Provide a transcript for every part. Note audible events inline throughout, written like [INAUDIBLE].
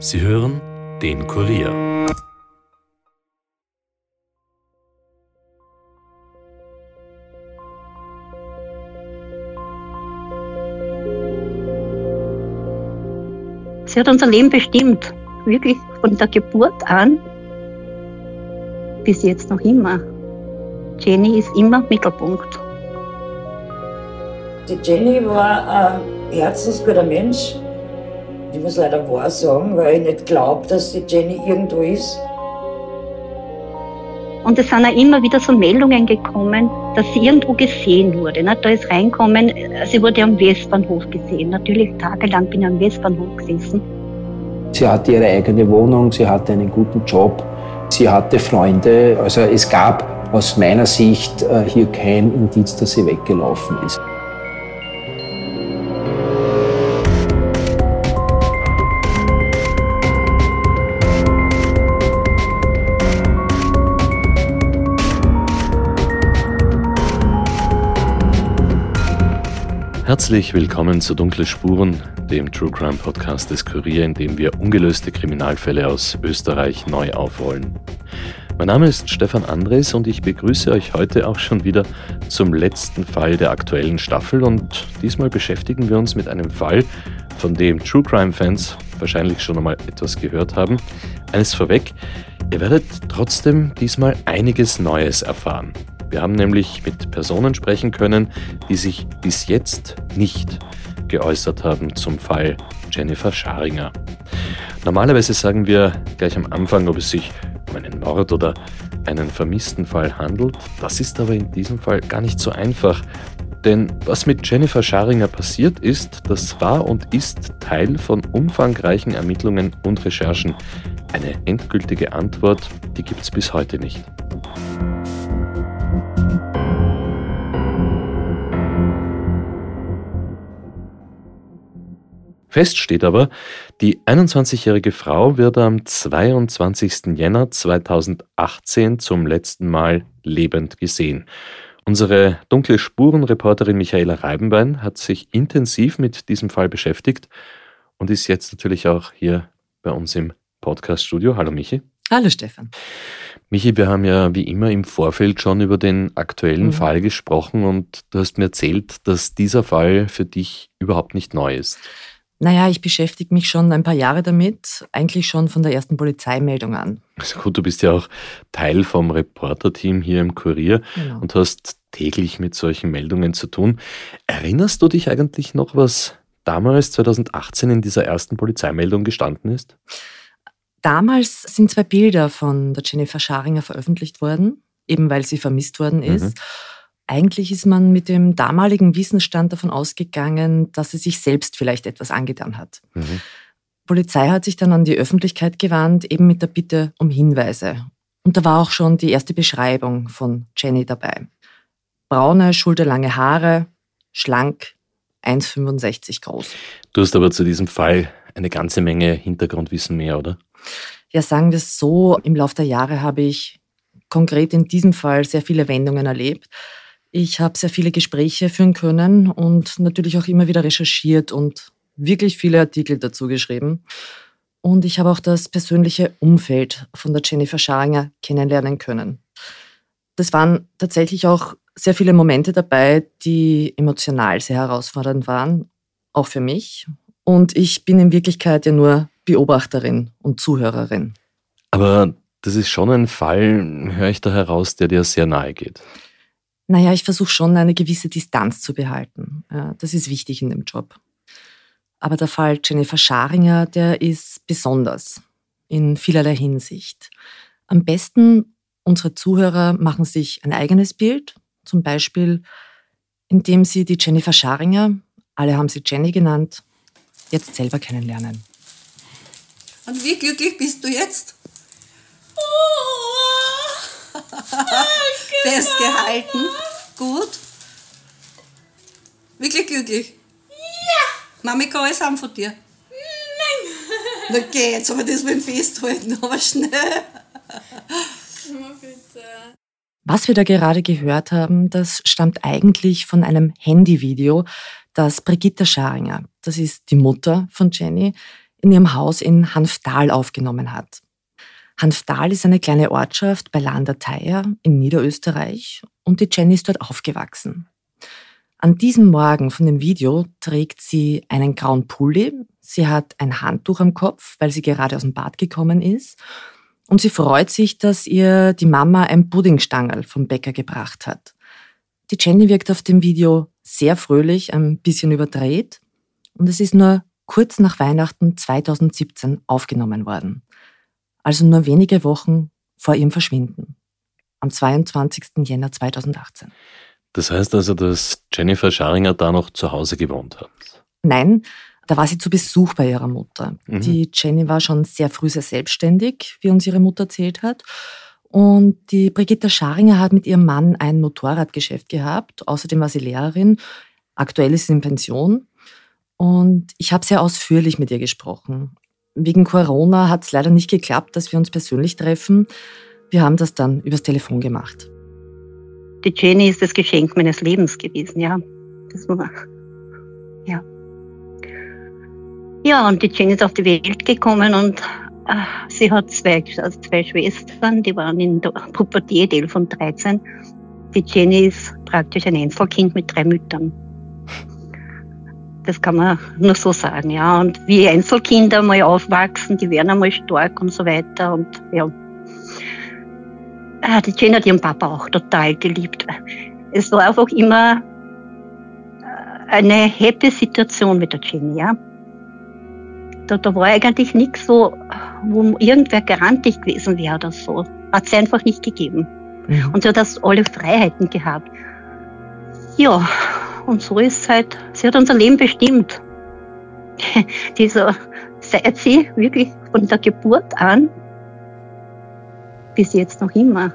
Sie hören den Kurier. Sie hat unser Leben bestimmt, wirklich von der Geburt an bis jetzt noch immer. Jenny ist immer Mittelpunkt. Die Jenny war ein herzensguter Mensch. Ich muss leider wahr sagen, weil ich nicht glaube, dass die Jenny irgendwo ist. Und es sind auch immer wieder so Meldungen gekommen, dass sie irgendwo gesehen wurde. Ne? Da ist reinkommen, sie wurde am Westbahnhof gesehen. Natürlich tagelang bin ich am Westbahnhof gesessen. Sie hatte ihre eigene Wohnung, sie hatte einen guten Job, sie hatte Freunde. Also es gab aus meiner Sicht äh, hier kein Indiz, dass sie weggelaufen ist. Herzlich willkommen zu Dunkle Spuren, dem True Crime Podcast des Kurier, in dem wir ungelöste Kriminalfälle aus Österreich neu aufrollen. Mein Name ist Stefan Andres und ich begrüße euch heute auch schon wieder zum letzten Fall der aktuellen Staffel und diesmal beschäftigen wir uns mit einem Fall, von dem True Crime Fans wahrscheinlich schon einmal etwas gehört haben. Eines vorweg, ihr werdet trotzdem diesmal einiges Neues erfahren. Wir haben nämlich mit Personen sprechen können, die sich bis jetzt nicht geäußert haben zum Fall Jennifer Scharinger. Normalerweise sagen wir gleich am Anfang, ob es sich um einen Mord oder einen vermissten Fall handelt. Das ist aber in diesem Fall gar nicht so einfach. Denn was mit Jennifer Scharinger passiert ist, das war und ist Teil von umfangreichen Ermittlungen und Recherchen. Eine endgültige Antwort, die gibt es bis heute nicht. Fest steht aber, die 21-jährige Frau wird am 22. Jänner 2018 zum letzten Mal lebend gesehen. Unsere dunkle Spurenreporterin Michaela Reibenbein hat sich intensiv mit diesem Fall beschäftigt und ist jetzt natürlich auch hier bei uns im Podcaststudio. Hallo Michi. Hallo Stefan. Michi, wir haben ja wie immer im Vorfeld schon über den aktuellen mhm. Fall gesprochen und du hast mir erzählt, dass dieser Fall für dich überhaupt nicht neu ist. Naja, ich beschäftige mich schon ein paar Jahre damit, eigentlich schon von der ersten Polizeimeldung an. Also gut, du bist ja auch Teil vom Reporterteam hier im Kurier genau. und hast täglich mit solchen Meldungen zu tun. Erinnerst du dich eigentlich noch, was damals 2018 in dieser ersten Polizeimeldung gestanden ist? Damals sind zwei Bilder von der Jennifer Scharinger veröffentlicht worden, eben weil sie vermisst worden ist. Mhm. Eigentlich ist man mit dem damaligen Wissensstand davon ausgegangen, dass sie sich selbst vielleicht etwas angetan hat. Mhm. Polizei hat sich dann an die Öffentlichkeit gewandt, eben mit der Bitte um Hinweise. Und da war auch schon die erste Beschreibung von Jenny dabei. Braune, schulterlange Haare, schlank, 1,65 groß. Du hast aber zu diesem Fall eine ganze Menge Hintergrundwissen mehr, oder? Ja, sagen wir es so, im Laufe der Jahre habe ich konkret in diesem Fall sehr viele Wendungen erlebt. Ich habe sehr viele Gespräche führen können und natürlich auch immer wieder recherchiert und wirklich viele Artikel dazu geschrieben. Und ich habe auch das persönliche Umfeld von der Jennifer Scharinger kennenlernen können. Das waren tatsächlich auch sehr viele Momente dabei, die emotional sehr herausfordernd waren, auch für mich. Und ich bin in Wirklichkeit ja nur Beobachterin und Zuhörerin. Aber das ist schon ein Fall, höre ich da heraus, der dir sehr nahe geht. Naja, ich versuche schon eine gewisse Distanz zu behalten. Das ist wichtig in dem Job. Aber der Fall Jennifer Scharinger, der ist besonders in vielerlei Hinsicht. Am besten unsere Zuhörer machen sich ein eigenes Bild, zum Beispiel indem sie die Jennifer Scharinger, alle haben sie Jenny genannt, jetzt selber kennenlernen. Und wie glücklich bist du jetzt? Oh, Festgehalten. Gut. Wirklich glücklich? Ja. Mami kann alles haben von dir. Nein. [LAUGHS] Na geh, jetzt aber das mit Festhalten, aber schnell. Oh, bitte. Was wir da gerade gehört haben, das stammt eigentlich von einem Handyvideo, das Brigitte Scharinger, das ist die Mutter von Jenny, in ihrem Haus in Hanftal aufgenommen hat. Hanftal ist eine kleine Ortschaft bei Landerteier in Niederösterreich und die Jenny ist dort aufgewachsen. An diesem Morgen von dem Video trägt sie einen grauen Pulli, sie hat ein Handtuch am Kopf, weil sie gerade aus dem Bad gekommen ist und sie freut sich, dass ihr die Mama ein Puddingstangerl vom Bäcker gebracht hat. Die Jenny wirkt auf dem Video sehr fröhlich, ein bisschen überdreht und es ist nur kurz nach Weihnachten 2017 aufgenommen worden also nur wenige Wochen vor ihrem Verschwinden, am 22. Jänner 2018. Das heißt also, dass Jennifer Scharinger da noch zu Hause gewohnt hat? Nein, da war sie zu Besuch bei ihrer Mutter. Mhm. Die Jenny war schon sehr früh sehr selbstständig, wie uns ihre Mutter erzählt hat. Und die Brigitte Scharinger hat mit ihrem Mann ein Motorradgeschäft gehabt. Außerdem war sie Lehrerin. Aktuell ist sie in Pension. Und ich habe sehr ausführlich mit ihr gesprochen. Wegen Corona hat es leider nicht geklappt, dass wir uns persönlich treffen. Wir haben das dann übers Telefon gemacht. Die Jenny ist das Geschenk meines Lebens gewesen, ja. Das war, ja. Ja, und die Jenny ist auf die Welt gekommen und äh, sie hat zwei, also zwei Schwestern, die waren in der Pubertät, von 13. Die Jenny ist praktisch ein Einzelkind mit drei Müttern. Das kann man nur so sagen, ja. Und wie Einzelkinder mal aufwachsen, die werden einmal stark und so weiter. Und ja. Ah, die Jane hat ihren Papa auch total geliebt. Es war einfach immer äh, eine happy Situation mit der Jenny, ja. Da, da war eigentlich nichts so, wo irgendwer garantig gewesen wäre oder so. Hat es einfach nicht gegeben. Mhm. Und sie hat das alle Freiheiten gehabt. Ja, und so ist es halt, sie hat unser Leben bestimmt. [LAUGHS] Dieser, seit sie wirklich von der Geburt an bis jetzt noch immer.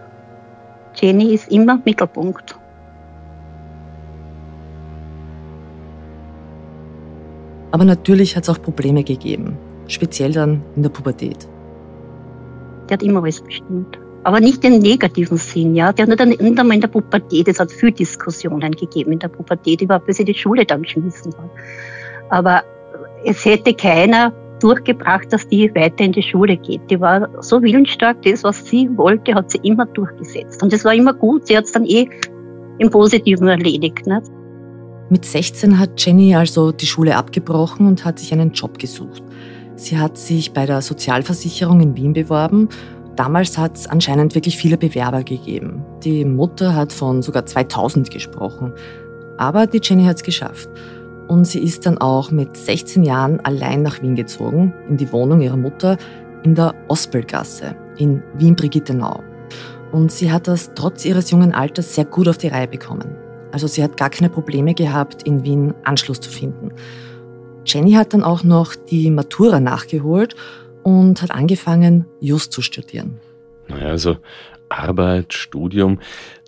Jenny ist immer Mittelpunkt. Aber natürlich hat es auch Probleme gegeben, speziell dann in der Pubertät. Die hat immer alles bestimmt aber nicht im negativen Sinn, ja. Der hat nicht einmal in der Pubertät, es hat viel Diskussionen gegeben in der Pubertät, überhaupt, bis sie die Schule dann geschmissen hat. Aber es hätte keiner durchgebracht, dass die weiter in die Schule geht. Die war so willensstark, das, was sie wollte, hat sie immer durchgesetzt. Und das war immer gut, sie hat es dann eh im Positiven erledigt. Nicht? Mit 16 hat Jenny also die Schule abgebrochen und hat sich einen Job gesucht. Sie hat sich bei der Sozialversicherung in Wien beworben Damals hat es anscheinend wirklich viele Bewerber gegeben. Die Mutter hat von sogar 2000 gesprochen. Aber die Jenny hat es geschafft. Und sie ist dann auch mit 16 Jahren allein nach Wien gezogen, in die Wohnung ihrer Mutter in der Ospelgasse in Wien-Brigittenau. Und sie hat das trotz ihres jungen Alters sehr gut auf die Reihe bekommen. Also sie hat gar keine Probleme gehabt, in Wien Anschluss zu finden. Jenny hat dann auch noch die Matura nachgeholt und hat angefangen, Just zu studieren. Naja, also Arbeit, Studium,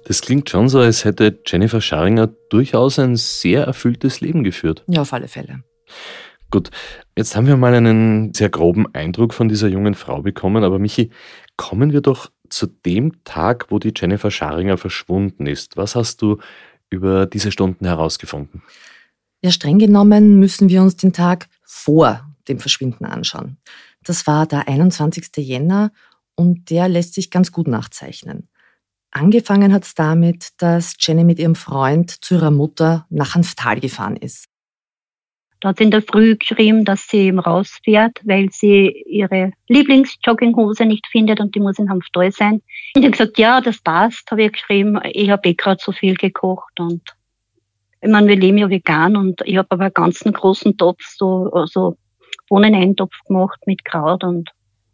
das klingt schon so, als hätte Jennifer Scharinger durchaus ein sehr erfülltes Leben geführt. Ja, auf alle Fälle. Gut, jetzt haben wir mal einen sehr groben Eindruck von dieser jungen Frau bekommen, aber Michi, kommen wir doch zu dem Tag, wo die Jennifer Scharinger verschwunden ist. Was hast du über diese Stunden herausgefunden? Ja, streng genommen müssen wir uns den Tag vor dem Verschwinden anschauen. Das war der 21. Jänner und der lässt sich ganz gut nachzeichnen. Angefangen hat es damit, dass Jenny mit ihrem Freund zu ihrer Mutter nach Hanftal gefahren ist. Da hat sie in der Früh geschrieben, dass sie eben rausfährt, weil sie ihre Lieblingsjogginghose nicht findet und die muss in Hanftal sein. Ich habe gesagt, ja, das passt, habe ich geschrieben. Ich habe eh gerade so viel gekocht und ich meine, wir leben ja vegan und ich habe aber einen ganzen großen Topf so, so Bohneneintopf gemacht mit Kraut und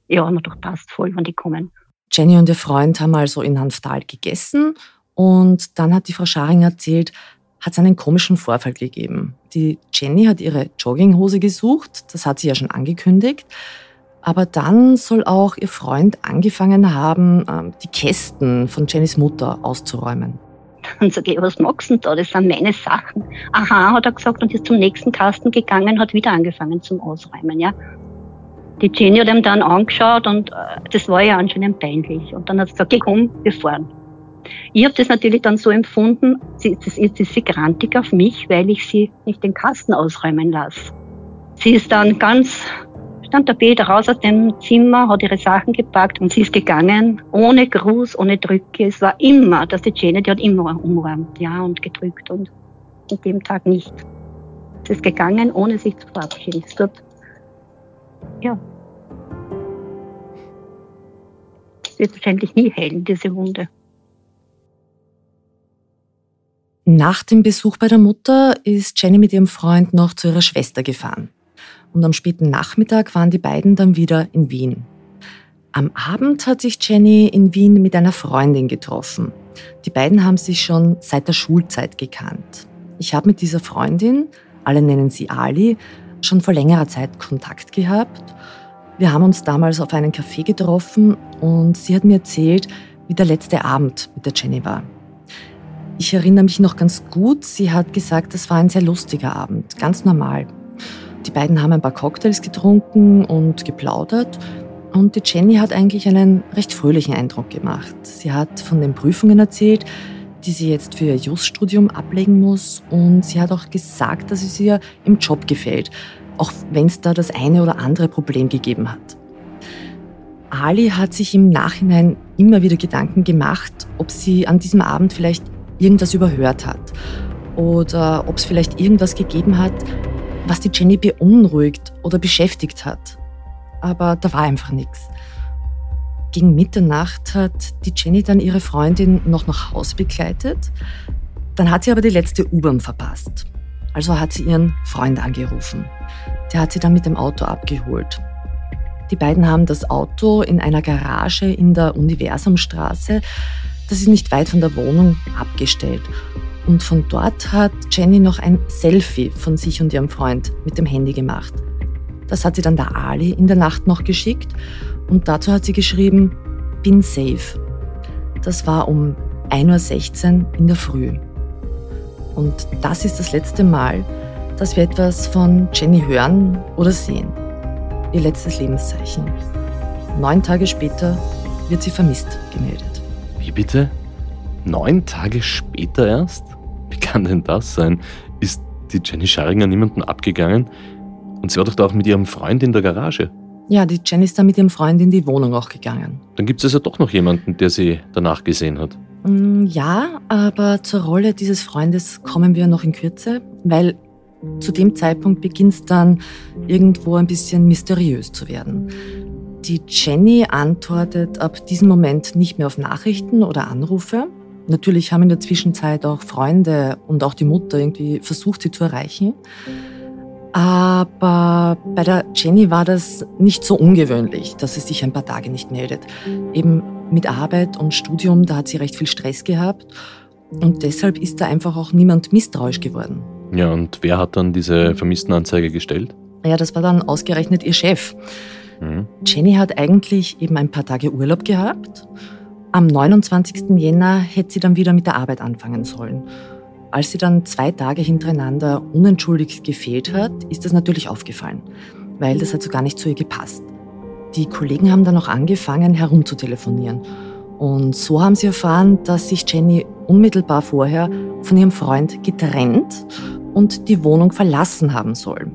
ja, wir doch passt voll, wenn die kommen. Jenny und ihr Freund haben also in Hanftal gegessen und dann hat die Frau Scharing erzählt, hat es einen komischen Vorfall gegeben. Die Jenny hat ihre Jogginghose gesucht, das hat sie ja schon angekündigt. Aber dann soll auch ihr Freund angefangen haben, ähm, die Kästen von Jennys Mutter auszuräumen. Dann sage ich, was magst du denn da? Das sind meine Sachen. Aha, hat er gesagt und ist zum nächsten Kasten gegangen, hat wieder angefangen zum Ausräumen, ja. Die Jenny hat ihm dann angeschaut und äh, das war ja anscheinend peinlich. Und dann hat sie gesagt, komm, wir fahren. Ich habe das natürlich dann so empfunden, sie, das ist, ist sie grantig auf mich, weil ich sie nicht den Kasten ausräumen lasse. Sie ist dann ganz Dann der Peter raus aus dem Zimmer, hat ihre Sachen gepackt und sie ist gegangen, ohne Gruß, ohne Drücke. Es war immer, dass die Jenny, die hat immer umarmt, ja, und gedrückt und an dem Tag nicht. Sie ist gegangen, ohne sich zu verabschieden. Es wird, ja. Es wird wahrscheinlich nie heilen, diese Wunde. Nach dem Besuch bei der Mutter ist Jenny mit ihrem Freund noch zu ihrer Schwester gefahren. Und am späten Nachmittag waren die beiden dann wieder in Wien. Am Abend hat sich Jenny in Wien mit einer Freundin getroffen. Die beiden haben sich schon seit der Schulzeit gekannt. Ich habe mit dieser Freundin, alle nennen sie Ali, schon vor längerer Zeit Kontakt gehabt. Wir haben uns damals auf einen Café getroffen und sie hat mir erzählt, wie der letzte Abend mit der Jenny war. Ich erinnere mich noch ganz gut, sie hat gesagt, es war ein sehr lustiger Abend, ganz normal. Die beiden haben ein paar Cocktails getrunken und geplaudert und die Jenny hat eigentlich einen recht fröhlichen Eindruck gemacht. Sie hat von den Prüfungen erzählt, die sie jetzt für ihr Just-Studium ablegen muss und sie hat auch gesagt, dass es ihr im Job gefällt, auch wenn es da das eine oder andere Problem gegeben hat. Ali hat sich im Nachhinein immer wieder Gedanken gemacht, ob sie an diesem Abend vielleicht irgendwas überhört hat oder ob es vielleicht irgendwas gegeben hat, was die Jenny beunruhigt oder beschäftigt hat. Aber da war einfach nichts. Gegen Mitternacht hat die Jenny dann ihre Freundin noch nach Hause begleitet. Dann hat sie aber die letzte U-Bahn verpasst. Also hat sie ihren Freund angerufen. Der hat sie dann mit dem Auto abgeholt. Die beiden haben das Auto in einer Garage in der Universumstraße, das ist nicht weit von der Wohnung, abgestellt. Und von dort hat Jenny noch ein Selfie von sich und ihrem Freund mit dem Handy gemacht. Das hat sie dann der Ali in der Nacht noch geschickt und dazu hat sie geschrieben, bin safe. Das war um 1.16 Uhr in der Früh. Und das ist das letzte Mal, dass wir etwas von Jenny hören oder sehen. Ihr letztes Lebenszeichen. Neun Tage später wird sie vermisst gemeldet. Wie bitte? Neun Tage später erst? Wie kann denn das sein? Ist die Jenny Scharinger niemanden abgegangen? Und sie war doch da auch mit ihrem Freund in der Garage. Ja, die Jenny ist da mit ihrem Freund in die Wohnung auch gegangen. Dann gibt es also doch noch jemanden, der sie danach gesehen hat. Mm, ja, aber zur Rolle dieses Freundes kommen wir noch in Kürze, weil zu dem Zeitpunkt beginnt es dann irgendwo ein bisschen mysteriös zu werden. Die Jenny antwortet ab diesem Moment nicht mehr auf Nachrichten oder Anrufe. Natürlich haben in der Zwischenzeit auch Freunde und auch die Mutter irgendwie versucht, sie zu erreichen. Aber bei der Jenny war das nicht so ungewöhnlich, dass sie sich ein paar Tage nicht meldet. Eben mit Arbeit und Studium, da hat sie recht viel Stress gehabt. Und deshalb ist da einfach auch niemand misstrauisch geworden. Ja, und wer hat dann diese Vermisstenanzeige gestellt? Ja, das war dann ausgerechnet ihr Chef. Mhm. Jenny hat eigentlich eben ein paar Tage Urlaub gehabt. Am 29. Jänner hätte sie dann wieder mit der Arbeit anfangen sollen. Als sie dann zwei Tage hintereinander unentschuldigt gefehlt hat, ist das natürlich aufgefallen, weil das hat so gar nicht zu ihr gepasst. Die Kollegen haben dann auch angefangen herumzutelefonieren. Und so haben sie erfahren, dass sich Jenny unmittelbar vorher von ihrem Freund getrennt und die Wohnung verlassen haben soll.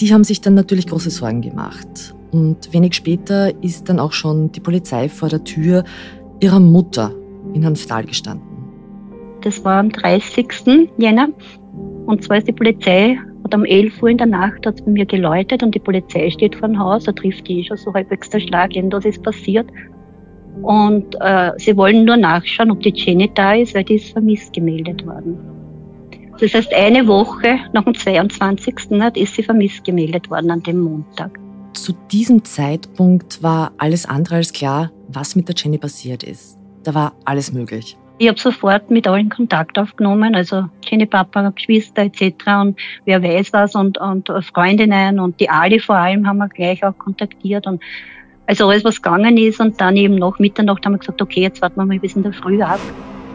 Die haben sich dann natürlich große Sorgen gemacht. Und wenig später ist dann auch schon die Polizei vor der Tür ihrer Mutter in Hanftal gestanden. Das war am 30. Jänner. Und zwar ist die Polizei, hat um 11 Uhr in der Nacht hat bei mir geläutet und die Polizei steht vor dem Haus, da trifft die schon so halbwegs der Schlag, irgendwas ist passiert. Und äh, sie wollen nur nachschauen, ob die Jenny da ist, weil die ist vermisst gemeldet worden. Das heißt, eine Woche nach dem 22. ist sie vermisst gemeldet worden an dem Montag. Zu diesem Zeitpunkt war alles andere als klar, was mit der Jenny passiert ist. Da war alles möglich. Ich habe sofort mit allen Kontakt aufgenommen, also Jenny Papa, Geschwister etc. und wer weiß was und, und Freundinnen und die Ali vor allem haben wir gleich auch kontaktiert und also alles, was gegangen ist und dann eben nach Mitternacht haben wir gesagt, okay, jetzt warten wir mal bis in der Früh ab.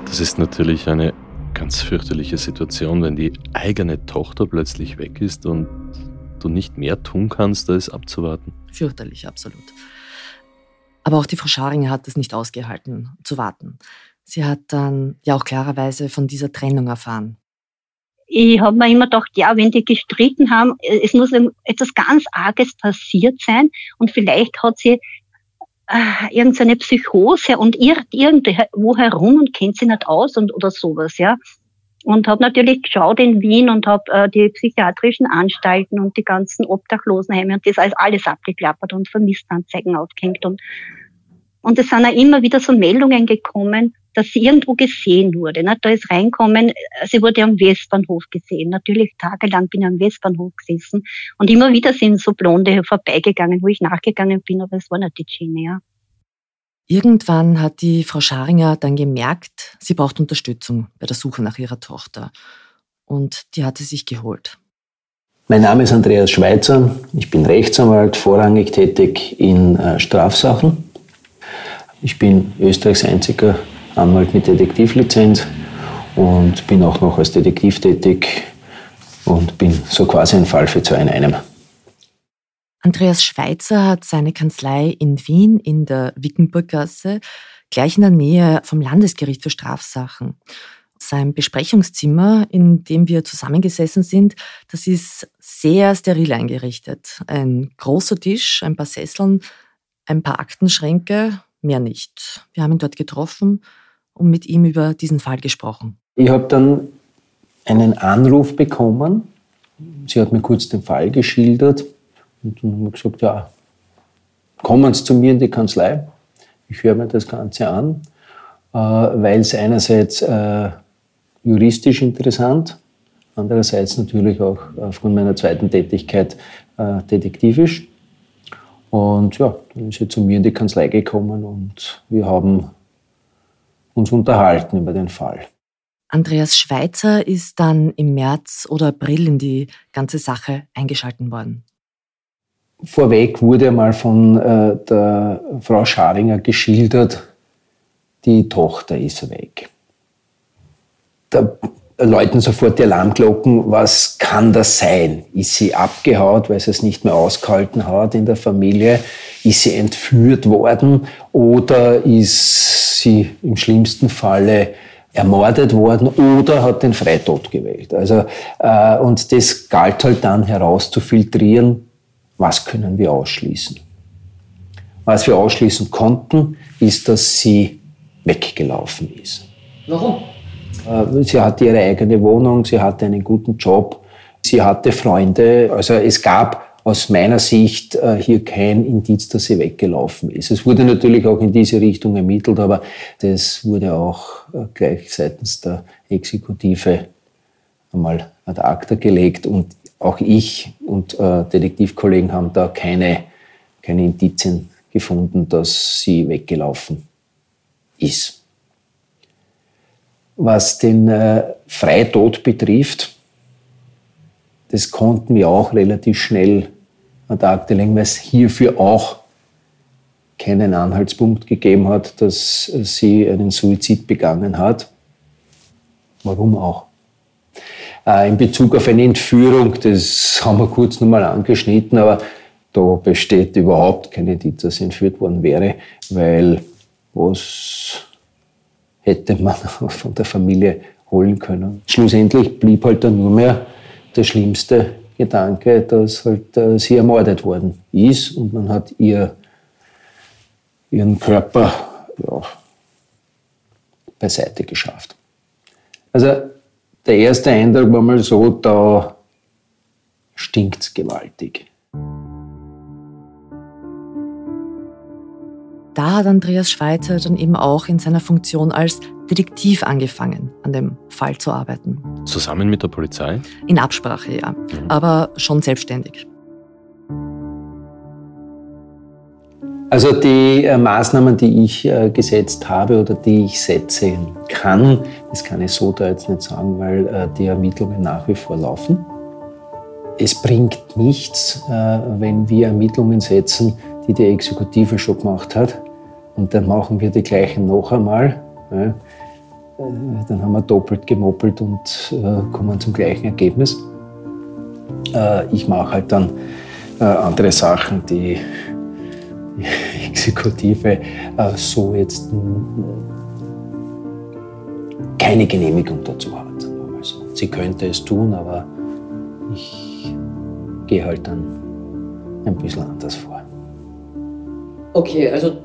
Das ist natürlich eine ganz fürchterliche Situation, wenn die eigene Tochter plötzlich weg ist und du nicht mehr tun kannst, als abzuwarten. Fürchterlich, absolut. Aber auch die Frau Scharinger hat es nicht ausgehalten, zu warten. Sie hat dann ja auch klarerweise von dieser Trennung erfahren. ich habe mir immer gedacht, ja, wenn die gestritten haben, es muss etwas ganz Arges passiert sein und vielleicht hat sie äh, irgendeine Psychose und irrt irgendwo herum und kennt sie nicht aus und oder sowas, ja. Und habe natürlich geschaut in Wien und habe äh, die psychiatrischen Anstalten und die ganzen Obdachlosenheime und das alles, abgeklappert und Vermisstanzeigen aufgehängt und und es sind auch immer wieder so Meldungen gekommen, dass sie irgendwo gesehen wurde. Ne? Da ist reinkommen, sie wurde am Westbahnhof gesehen. Natürlich tagelang bin ich am Westbahnhof gesessen. Und immer wieder sind so Blonde vorbeigegangen, wo ich nachgegangen bin, aber es war nicht die Genie. Ja. Irgendwann hat die Frau Scharinger dann gemerkt, sie braucht Unterstützung bei der Suche nach ihrer Tochter. Und die hat sie sich geholt. Mein Name ist Andreas Schweitzer. Ich bin Rechtsanwalt, vorrangig tätig in äh, Strafsachen. Ich bin Österreichs einziger Anwalt mit Detektivlizenz und bin auch noch als Detektiv tätig und bin so quasi ein Fall für zwei in einem. Andreas Schweitzer hat seine Kanzlei in Wien in der Wickenburggasse, gleich in der Nähe vom Landesgericht für Strafsachen. Sein Besprechungszimmer, in dem wir zusammengesessen sind, das ist sehr steril eingerichtet. Ein großer Tisch, ein paar Sesseln, ein paar Aktenschränke, mehr nicht. Wir haben ihn dort getroffen und mit ihm über diesen Fall gesprochen. Ich habe dann einen Anruf bekommen. Sie hat mir kurz den Fall geschildert und dann haben wir gesagt, ja, kommen Sie zu mir in die Kanzlei. Ich höre mir das Ganze an, äh, weil es einerseits äh, juristisch interessant, andererseits natürlich auch aufgrund meiner zweiten Tätigkeit äh, detektivisch. Und ja, dann ist sie zu mir in die Kanzlei gekommen und wir haben uns unterhalten über den Fall. Andreas Schweitzer ist dann im März oder April in die ganze Sache eingeschalten worden. Vorweg wurde einmal von äh, der Frau Scharinger geschildert, die Tochter ist weg. Da läuten sofort die Alarmglocken, was kann das sein? Ist sie abgehaut, weil sie es nicht mehr ausgehalten hat in der Familie? Ist sie entführt worden oder ist sie im schlimmsten Falle ermordet worden oder hat den Freitod gewählt? Also, äh, und das galt halt dann herauszufiltrieren, was können wir ausschließen? Was wir ausschließen konnten, ist, dass sie weggelaufen ist. Warum? Äh, sie hatte ihre eigene Wohnung, sie hatte einen guten Job, sie hatte Freunde. Also es gab aus meiner Sicht äh, hier kein Indiz, dass sie weggelaufen ist. Es wurde natürlich auch in diese Richtung ermittelt, aber das wurde auch äh, gleich seitens der Exekutive einmal ad acta gelegt und auch ich und Detektivkollegen haben da keine, keine Indizien gefunden, dass sie weggelaufen ist. Was den äh, Freitod betrifft, das konnten wir auch relativ schnell an der Akte legen, weil es hierfür auch keinen Anhaltspunkt gegeben hat, dass sie einen Suizid begangen hat. Warum auch? Äh, in Bezug auf eine Entführung, das haben wir kurz nochmal angeschnitten, aber da besteht überhaupt keine Indiz, dass entführt worden wäre, weil was hätte man [LAUGHS] von der Familie holen können. Schlussendlich blieb halt dann nur mehr der schlimmste Gedanke, dass halt äh, sie ermordet worden ist und man hat ihr ihren Körper ja, beiseite geschafft. Also der erste Eindruck war mal so, da stinkt es gewaltig. da hat Andreas Schweitzer dann eben auch in seiner Funktion als Detektiv angefangen, an dem Fall zu arbeiten. Zusammen mit der Polizei? In Absprache, ja, mhm. aber schon selbstständig. Also die äh, Maßnahmen, die ich äh, gesetzt habe oder die ich setzen kann, das kann ich so da jetzt nicht sagen, weil äh, die Ermittlungen nach wie vor laufen. Es bringt nichts, äh, wenn wir Ermittlungen setzen, die die Exekutive schon gemacht hat, und dann machen wir die gleichen noch einmal. Ja. Dann haben wir doppelt gemoppelt und äh, kommen zum gleichen Ergebnis. Äh, ich mache halt dann andere Sachen, die Exekutive äh, so jetzt keine Genehmigung dazu hat. sie könnte es tun, aber ich gehe halt dann ein bisschen anders vor. Okay, also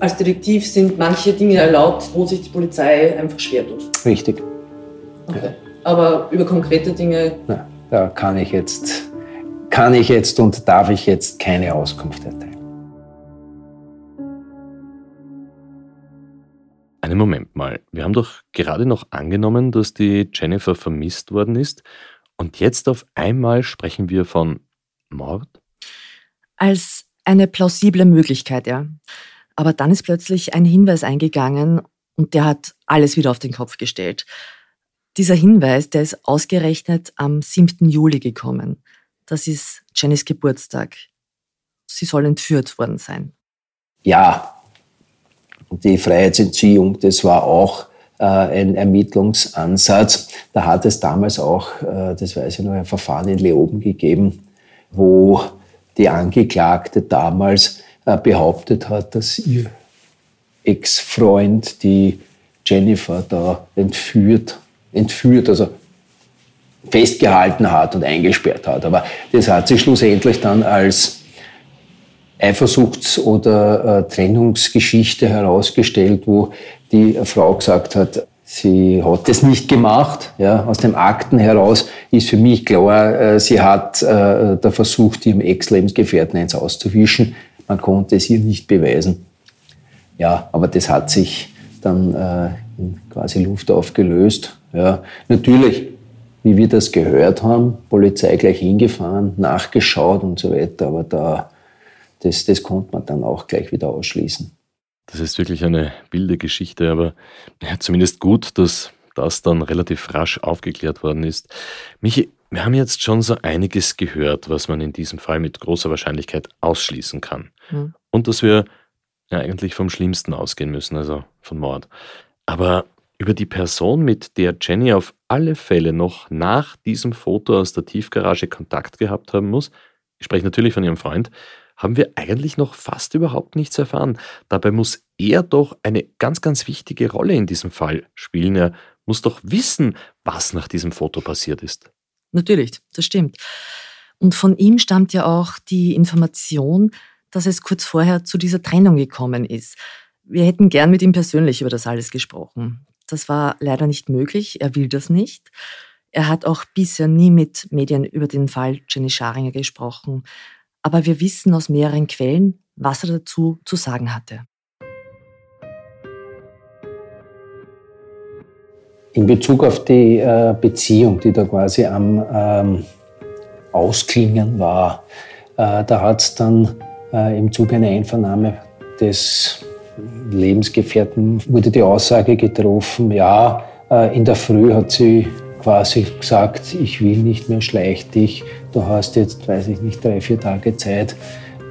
als Detektiv sind manche Dinge erlaubt, wo sich die Polizei einfach schwer tut. Richtig. Okay. Aber über konkrete Dinge. Na, da kann ich jetzt, kann ich jetzt und darf ich jetzt keine Auskunft erteilen. Einen Moment mal. Wir haben doch gerade noch angenommen, dass die Jennifer vermisst worden ist. Und jetzt auf einmal sprechen wir von Mord? Als eine plausible Möglichkeit, ja. Aber dann ist plötzlich ein Hinweis eingegangen und der hat alles wieder auf den Kopf gestellt. Dieser Hinweis, der ist ausgerechnet am 7. Juli gekommen. Das ist Jennys Geburtstag. Sie soll entführt worden sein. Ja, die Freiheitsentziehung, das war auch äh, ein Ermittlungsansatz. Da hat es damals auch, äh, das weiß ich noch, ein Verfahren in Leoben gegeben, wo die Angeklagte damals äh, behauptet hat, dass ihr Ex-Freund die Jennifer da entführt, entführt, also festgehalten hat und eingesperrt hat. Aber das hat sich schlussendlich dann als Eifersuchts- oder äh, Trennungsgeschichte herausgestellt, wo die Frau gesagt hat, sie hat es nicht gemacht. Ja, aus den Akten heraus ist für mich klar, äh, sie hat äh, da versucht, ihrem Ex-Lebensgefährten eins auszuwischen. Man konnte es ihr nicht beweisen. Ja, aber das hat sich dann äh, in quasi Luft aufgelöst. Ja, natürlich, wie wir das gehört haben, Polizei gleich hingefahren, nachgeschaut und so weiter, aber da, das, das konnte man dann auch gleich wieder ausschließen. Das ist wirklich eine wilde Geschichte, aber ja, zumindest gut, dass das dann relativ rasch aufgeklärt worden ist. Michi, wir haben jetzt schon so einiges gehört, was man in diesem Fall mit großer Wahrscheinlichkeit ausschließen kann. Mhm. Und dass wir ja eigentlich vom Schlimmsten ausgehen müssen, also von Mord. Aber über die Person, mit der Jenny auf alle Fälle noch nach diesem Foto aus der Tiefgarage Kontakt gehabt haben muss, ich spreche natürlich von ihrem Freund, haben wir eigentlich noch fast überhaupt nichts erfahren. Dabei muss er doch eine ganz, ganz wichtige Rolle in diesem Fall spielen. Er muss doch wissen, was nach diesem Foto passiert ist. Natürlich, das stimmt. Und von ihm stammt ja auch die Information, dass es kurz vorher zu dieser Trennung gekommen ist. Wir hätten gern mit ihm persönlich über das alles gesprochen. Das war leider nicht möglich. Er will das nicht. Er hat auch bisher nie mit Medien über den Fall Jenny Scharinger gesprochen. Aber wir wissen aus mehreren Quellen, was er dazu zu sagen hatte. In Bezug auf die äh, Beziehung, die da quasi am ähm, Ausklingen war, äh, da hat es dann äh, im Zuge einer Einvernahme des Lebensgefährten wurde die Aussage getroffen, ja, in der Früh hat sie quasi gesagt, ich will nicht mehr, schleich dich, du hast jetzt, weiß ich nicht, drei, vier Tage Zeit,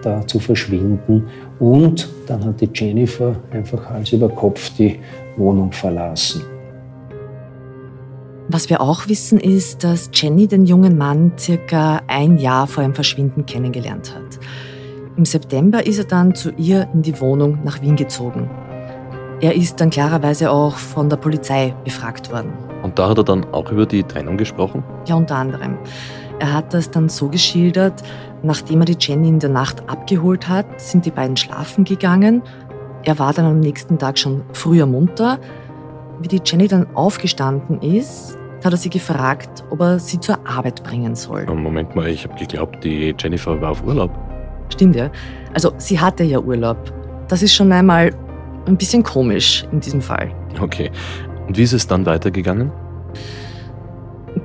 da zu verschwinden. Und dann hat die Jennifer einfach Hals über Kopf die Wohnung verlassen. Was wir auch wissen ist, dass Jenny den jungen Mann circa ein Jahr vor ihrem Verschwinden kennengelernt hat. Im September ist er dann zu ihr in die Wohnung nach Wien gezogen. Er ist dann klarerweise auch von der Polizei befragt worden. Und da hat er dann auch über die Trennung gesprochen? Ja, unter anderem. Er hat das dann so geschildert, nachdem er die Jenny in der Nacht abgeholt hat, sind die beiden schlafen gegangen. Er war dann am nächsten Tag schon früher munter. Wie die Jenny dann aufgestanden ist, hat er sie gefragt, ob er sie zur Arbeit bringen soll. Moment mal, ich habe geglaubt, die Jennifer war auf Urlaub. Stimmt ja. Also sie hatte ja Urlaub. Das ist schon einmal ein bisschen komisch in diesem Fall. Okay. Und wie ist es dann weitergegangen?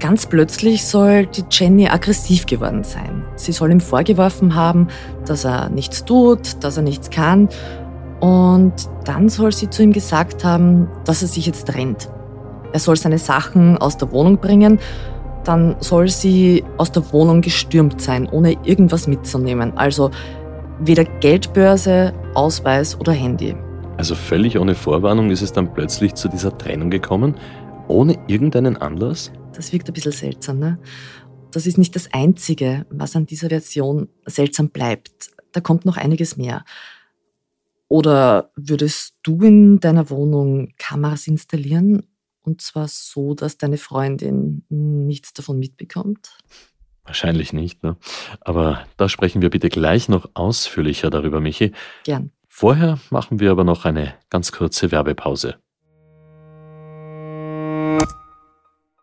Ganz plötzlich soll die Jenny aggressiv geworden sein. Sie soll ihm vorgeworfen haben, dass er nichts tut, dass er nichts kann. Und dann soll sie zu ihm gesagt haben, dass er sich jetzt trennt. Er soll seine Sachen aus der Wohnung bringen. Dann soll sie aus der Wohnung gestürmt sein, ohne irgendwas mitzunehmen. Also weder Geldbörse, Ausweis oder Handy. Also völlig ohne Vorwarnung ist es dann plötzlich zu dieser Trennung gekommen, ohne irgendeinen Anlass? Das wirkt ein bisschen seltsam, ne? Das ist nicht das Einzige, was an dieser Version seltsam bleibt. Da kommt noch einiges mehr. Oder würdest du in deiner Wohnung Kameras installieren Und zwar so, dass deine Freundin nichts davon mitbekommt? Wahrscheinlich nicht, ne? Aber da sprechen wir bitte gleich noch ausführlicher darüber, Michi. Gern. Vorher machen wir aber noch eine ganz kurze Werbepause.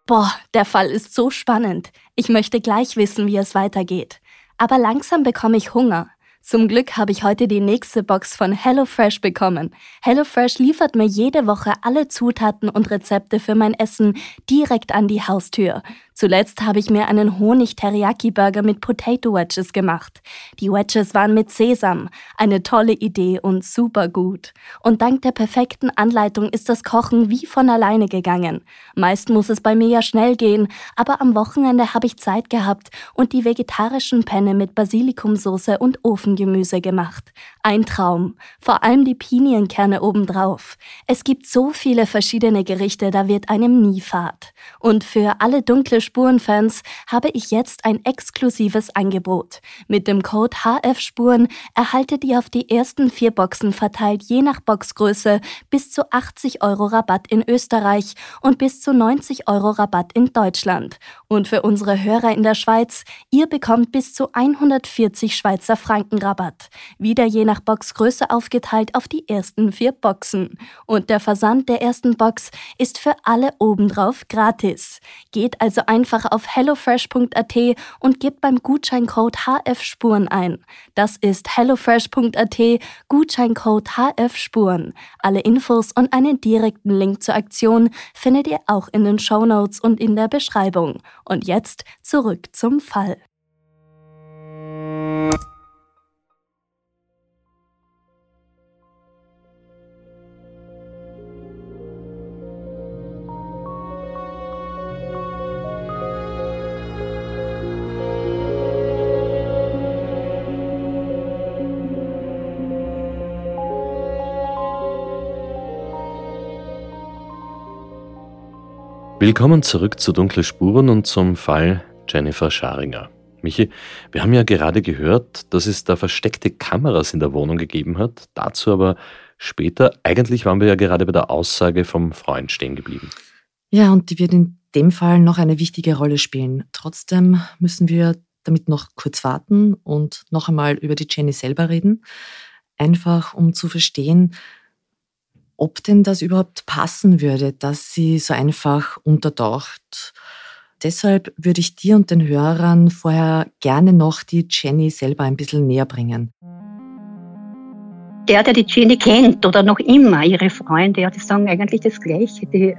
Boah, der Fall ist so spannend. Ich möchte gleich wissen, wie es weitergeht. Aber langsam bekomme ich Hunger. Zum Glück habe ich heute die nächste Box von HelloFresh bekommen. HelloFresh liefert mir jede Woche alle Zutaten und Rezepte für mein Essen direkt an die Haustür. Zuletzt habe ich mir einen Honig-Teriyaki-Burger mit Potato Wedges gemacht. Die Wedges waren mit Sesam. Eine tolle Idee und super gut. Und dank der perfekten Anleitung ist das Kochen wie von alleine gegangen. Meist muss es bei mir ja schnell gehen, aber am Wochenende habe ich Zeit gehabt und die vegetarischen Penne mit Basilikumsoße und Ofengemüse gemacht. Ein Traum. Vor allem die Pinienkerne obendrauf. Es gibt so viele verschiedene Gerichte, da wird einem nie fad. Und für alle dunkle Spurenfans habe ich jetzt ein exklusives Angebot. Mit dem Code HF-Spuren erhaltet ihr auf die ersten vier Boxen verteilt je nach Boxgröße bis zu 80 Euro Rabatt in Österreich und bis zu 90 Euro Rabatt in Deutschland. Und für unsere Hörer in der Schweiz, ihr bekommt bis zu 140 Schweizer Franken Rabatt. Wieder je nach Boxgröße aufgeteilt auf die ersten vier Boxen. Und der Versand der ersten Box ist für alle obendrauf gratis. Geht also einfach auf hellofresh.at und gebt beim Gutscheincode HF-Spuren ein. Das ist hellofresh.at, Gutscheincode HF-Spuren. Alle Infos und einen direkten Link zur Aktion findet ihr auch in den Show Notes und in der Beschreibung. Und jetzt zurück zum Fall. Willkommen zurück zu Dunkle Spuren und zum Fall Jennifer Scharinger. Michi, wir haben ja gerade gehört, dass es da versteckte Kameras in der Wohnung gegeben hat. Dazu aber später. Eigentlich waren wir ja gerade bei der Aussage vom Freund stehen geblieben. Ja, und die wird in dem Fall noch eine wichtige Rolle spielen. Trotzdem müssen wir damit noch kurz warten und noch einmal über die Jenny selber reden. Einfach um zu verstehen, ob denn das überhaupt passen würde, dass sie so einfach untertaucht. Deshalb würde ich dir und den Hörern vorher gerne noch die Jenny selber ein bisschen näher bringen. Der, der die Jenny kennt oder noch immer ihre Freunde, ja, die sagen eigentlich das Gleiche. Die,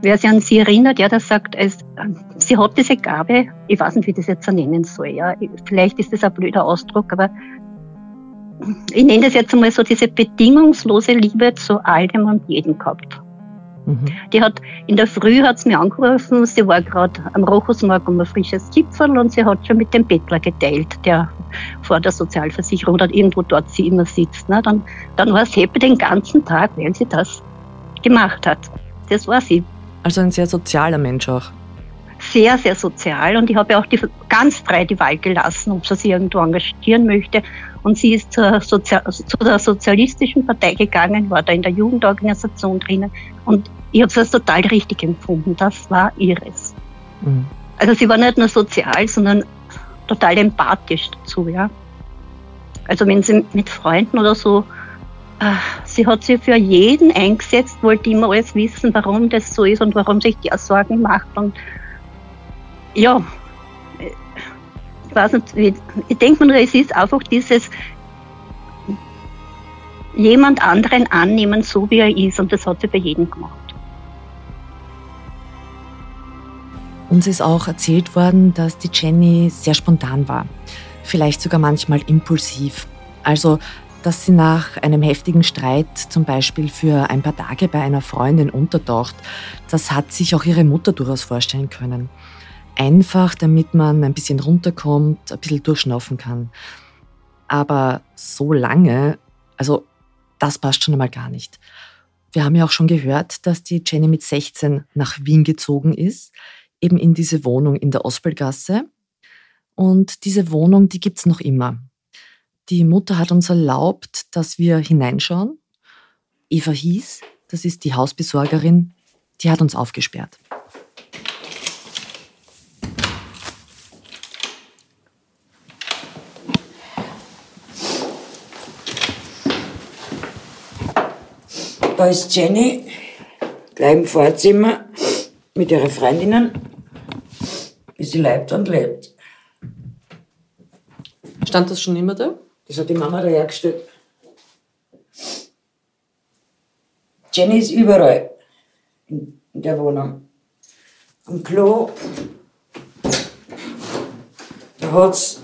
wer sich an sie erinnert, ja, der sagt, es, sie hat diese Gabe, ich weiß nicht, wie ich das jetzt nennen soll, ja, vielleicht ist das ein blöder Ausdruck, aber ich nenne das jetzt einmal so diese bedingungslose Liebe zu allem und jedem gehabt. Mhm. Die hat, in der Früh hat sie mir angerufen, sie war gerade am Rochusmarkt um ein frisches Gipfel und sie hat schon mit dem Bettler geteilt, der vor der Sozialversicherung oder irgendwo dort sie immer sitzt. Ne? Dann, dann war sie happy den ganzen Tag, weil sie das gemacht hat. Das war sie. Also ein sehr sozialer Mensch auch. Sehr, sehr sozial und ich habe auch die, ganz frei die Wahl gelassen, ob sie sich irgendwo engagieren möchte. Und sie ist zur, Sozial zu der Sozialistischen Partei gegangen, war da in der Jugendorganisation drinnen. Und ich habe es total richtig empfunden. Das war ihres. Mhm. Also sie war nicht nur sozial, sondern total empathisch dazu, ja. Also wenn sie mit Freunden oder so, äh, sie hat sich für jeden eingesetzt, wollte immer alles wissen, warum das so ist und warum sich der Sorgen macht. Und ja, ich weiß nicht, ich denke mir es ist einfach dieses jemand anderen annehmen, so wie er ist. Und das hat sie bei jedem gemacht. Uns ist auch erzählt worden, dass die Jenny sehr spontan war. Vielleicht sogar manchmal impulsiv. Also, dass sie nach einem heftigen Streit zum Beispiel für ein paar Tage bei einer Freundin untertaucht, das hat sich auch ihre Mutter durchaus vorstellen können einfach, damit man ein bisschen runterkommt, ein bisschen durchschnaufen kann. Aber so lange, also das passt schon einmal gar nicht. Wir haben ja auch schon gehört, dass die Jenny mit 16 nach Wien gezogen ist, eben in diese Wohnung in der Ospelgasse. Und diese Wohnung, die gibt es noch immer. Die Mutter hat uns erlaubt, dass wir hineinschauen. Eva hieß, das ist die Hausbesorgerin, die hat uns aufgesperrt. Da ist Jenny, gleich im Vorzimmer, mit ihren Freundinnen, wie sie lebt und lebt. Stand das schon immer da? Das hat die Mama dahergestellt. Jenny ist überall in, in der Wohnung. Am Klo. Da hat's.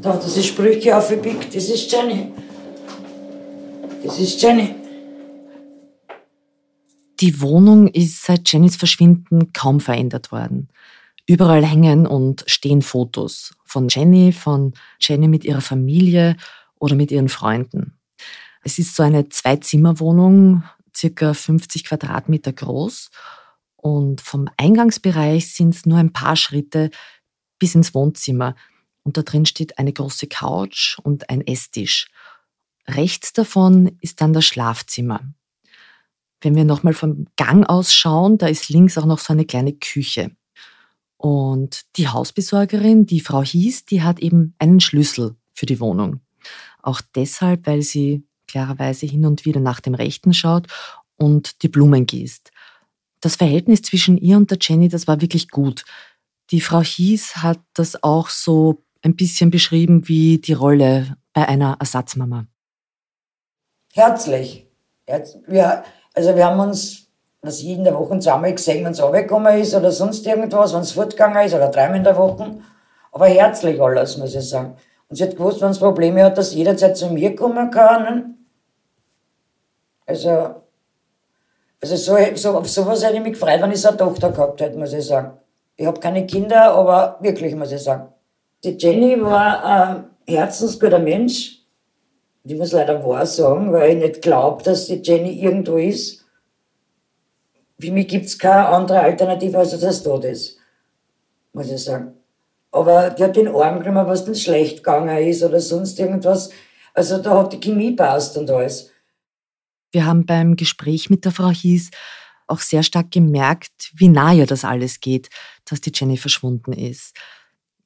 Da hat sie Sprüche aufgepickt. Das ist Jenny. Das ist Jenny. Die Wohnung ist seit Jennys Verschwinden kaum verändert worden. Überall hängen und stehen Fotos von Jenny, von Jenny mit ihrer Familie oder mit ihren Freunden. Es ist so eine Zwei-Zimmer-Wohnung, circa 50 Quadratmeter groß. Und vom Eingangsbereich sind es nur ein paar Schritte bis ins Wohnzimmer. Und da drin steht eine große Couch und ein Esstisch. Rechts davon ist dann das Schlafzimmer. Wenn wir nochmal vom Gang aus schauen, da ist links auch noch so eine kleine Küche. Und die Hausbesorgerin, die Frau Hies, die hat eben einen Schlüssel für die Wohnung. Auch deshalb, weil sie klarerweise hin und wieder nach dem Rechten schaut und die Blumen gießt. Das Verhältnis zwischen ihr und der Jenny, das war wirklich gut. Die Frau Hies hat das auch so ein bisschen beschrieben wie die Rolle bei einer Ersatzmama. Herzlich. Herz, wir, also wir haben uns, was ich in der Woche zweimal gesehen, wenn es runtergekommen ist oder sonst irgendwas, wenn es fortgegangen ist oder dreimal in der Woche. Aber herzlich alles, muss ich sagen. Und sie hat gewusst, wenn es Probleme hat, dass sie jederzeit zu mir kommen kann. Also, also so, so, auf sowas hätte ich mich gefreut, wenn ich so eine Tochter gehabt hätte, muss ich sagen. Ich habe keine Kinder, aber wirklich, muss ich sagen. Die Jenny war ein herzensguter Mensch. Ich muss leider wahr sagen, weil ich nicht glaube, dass die Jenny irgendwo ist. Für mich gibt es keine andere Alternative, als dass das tot ist. Muss ich sagen. Aber die hat den Arm genommen, was denn schlecht gegangen ist oder sonst irgendwas. Also da hat die Chemie passt und alles. Wir haben beim Gespräch mit der Frau Hies auch sehr stark gemerkt, wie nah ihr das alles geht, dass die Jenny verschwunden ist.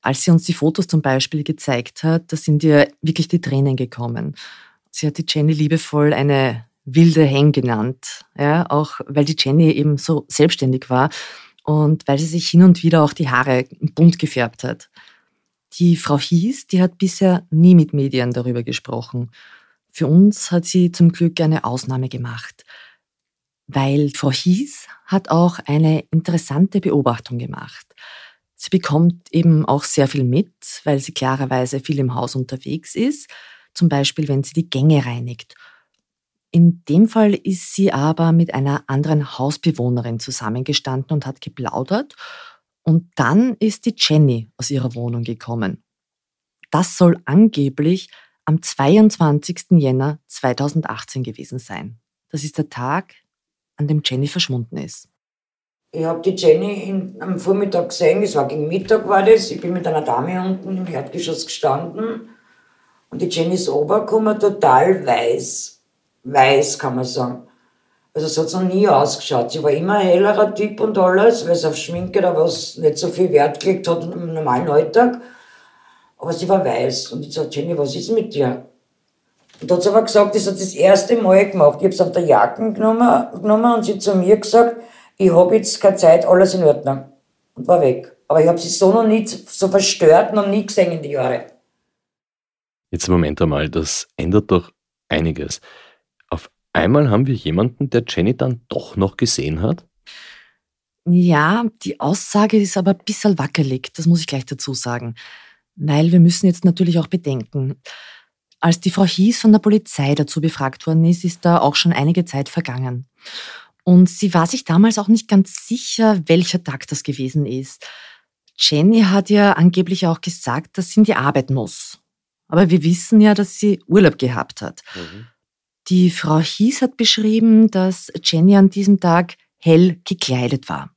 Als sie uns die Fotos zum Beispiel gezeigt hat, da sind ihr wirklich die Tränen gekommen. Sie hat die Jenny liebevoll eine wilde Heng genannt, ja, auch weil die Jenny eben so selbstständig war und weil sie sich hin und wieder auch die Haare bunt gefärbt hat. Die Frau Hies, die hat bisher nie mit Medien darüber gesprochen. Für uns hat sie zum Glück eine Ausnahme gemacht, weil Frau Hies hat auch eine interessante Beobachtung gemacht. Sie bekommt eben auch sehr viel mit, weil sie klarerweise viel im Haus unterwegs ist, zum Beispiel wenn sie die Gänge reinigt. In dem Fall ist sie aber mit einer anderen Hausbewohnerin zusammengestanden und hat geplaudert. Und dann ist die Jenny aus ihrer Wohnung gekommen. Das soll angeblich am 22. Jänner 2018 gewesen sein. Das ist der Tag, an dem Jenny verschwunden ist. Ich habe die Jenny in, am Vormittag gesehen, es war gegen Mittag war das. Ich bin mit einer Dame unten im Erdgeschoss gestanden und die Jenny ist runtergekommen, total weiß. Weiß, kann man sagen. Also so hat noch nie ausgeschaut. Sie war immer ein hellerer Typ und alles, weil sie auf Schminke da was nicht so viel Wert gelegt hat im normalen Alltag. Aber sie war weiß. Und ich sagte, Jenny, was ist mit dir? Und da hat sie aber gesagt, das hat das erste Mal gemacht. Ich habe es auf der Jacke genommen, genommen und sie hat zu mir gesagt, ich habe jetzt keine Zeit, alles in Ordnung. Und war weg. Aber ich habe sie so noch nie so verstört, noch nie gesehen in die Jahre. Jetzt Moment einmal, das ändert doch einiges. Auf einmal haben wir jemanden, der Jenny dann doch noch gesehen hat? Ja, die Aussage ist aber ein bisschen wackelig, das muss ich gleich dazu sagen. Weil wir müssen jetzt natürlich auch bedenken, als die Frau Hies von der Polizei dazu befragt worden ist, ist da auch schon einige Zeit vergangen. Und sie war sich damals auch nicht ganz sicher, welcher Tag das gewesen ist. Jenny hat ja angeblich auch gesagt, dass sie in die Arbeit muss. Aber wir wissen ja, dass sie Urlaub gehabt hat. Mhm. Die Frau Hies hat beschrieben, dass Jenny an diesem Tag hell gekleidet war.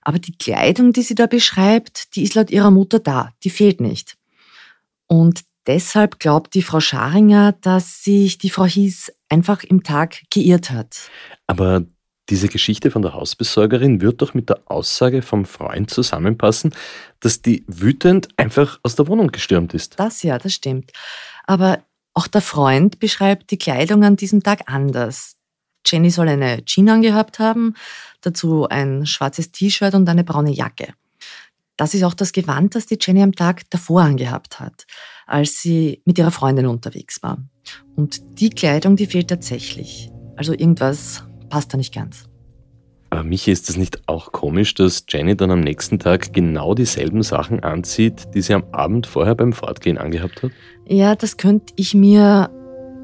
Aber die Kleidung, die sie da beschreibt, die ist laut ihrer Mutter da, die fehlt nicht. Und deshalb glaubt die Frau Scharinger, dass sich die Frau Hies einfach im Tag geirrt hat. Aber Diese Geschichte von der Hausbesorgerin wird doch mit der Aussage vom Freund zusammenpassen, dass die wütend einfach aus der Wohnung gestürmt ist. Das ja, das stimmt. Aber auch der Freund beschreibt die Kleidung an diesem Tag anders. Jenny soll eine Jeans angehabt haben, dazu ein schwarzes T-Shirt und eine braune Jacke. Das ist auch das Gewand, das die Jenny am Tag davor angehabt hat, als sie mit ihrer Freundin unterwegs war. Und die Kleidung, die fehlt tatsächlich. Also irgendwas passt da nicht ganz. Aber Michi, ist es nicht auch komisch, dass Jenny dann am nächsten Tag genau dieselben Sachen anzieht, die sie am Abend vorher beim Fortgehen angehabt hat? Ja, das könnte ich mir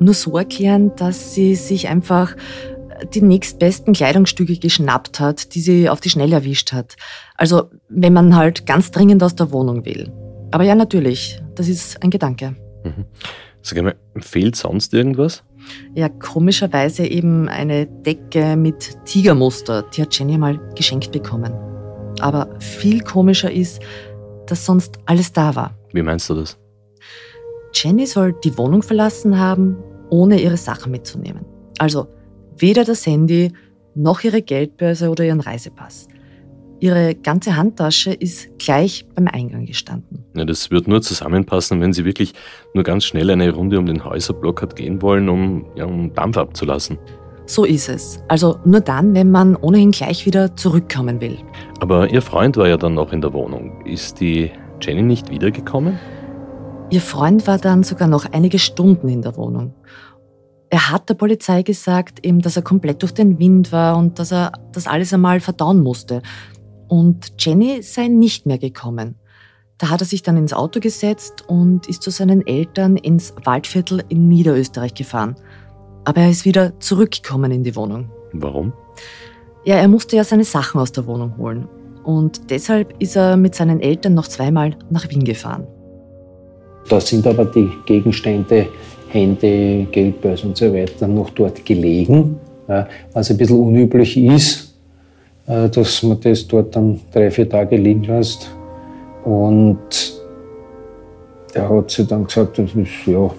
nur so erklären, dass sie sich einfach die nächstbesten Kleidungsstücke geschnappt hat, die sie auf die Schnelle erwischt hat. Also wenn man halt ganz dringend aus der Wohnung will. Aber ja, natürlich, das ist ein Gedanke. Mhm. Sag mal, fehlt sonst irgendwas? Ja, komischerweise eben eine Decke mit Tigermuster, die hat Jenny mal geschenkt bekommen. Aber viel komischer ist, dass sonst alles da war. Wie meinst du das? Jenny soll die Wohnung verlassen haben, ohne ihre Sachen mitzunehmen. Also weder das Handy noch ihre Geldbörse oder ihren Reisepass. Ihre ganze Handtasche ist gleich beim Eingang gestanden. Ja, das wird nur zusammenpassen, wenn sie wirklich nur ganz schnell eine Runde um den Häuserblock hat gehen wollen, um, ja, um Dampf abzulassen. So ist es. Also nur dann, wenn man ohnehin gleich wieder zurückkommen will. Aber ihr Freund war ja dann noch in der Wohnung. Ist die Jenny nicht wiedergekommen? Ihr Freund war dann sogar noch einige Stunden in der Wohnung. Er hat der Polizei gesagt, eben, dass er komplett durch den Wind war und dass er das alles einmal verdauen musste. Und Jenny sei nicht mehr gekommen. Da hat er sich dann ins Auto gesetzt und ist zu seinen Eltern ins Waldviertel in Niederösterreich gefahren. Aber er ist wieder zurückgekommen in die Wohnung. Warum? Ja, er musste ja seine Sachen aus der Wohnung holen. Und deshalb ist er mit seinen Eltern noch zweimal nach Wien gefahren. Da sind aber die Gegenstände, Hände, Geldbörse und so weiter noch dort gelegen, was ein bisschen unüblich ist dass man das dort dann drei, vier Tage liegen lässt. Und der hat sich dann gesagt, das ist, ja,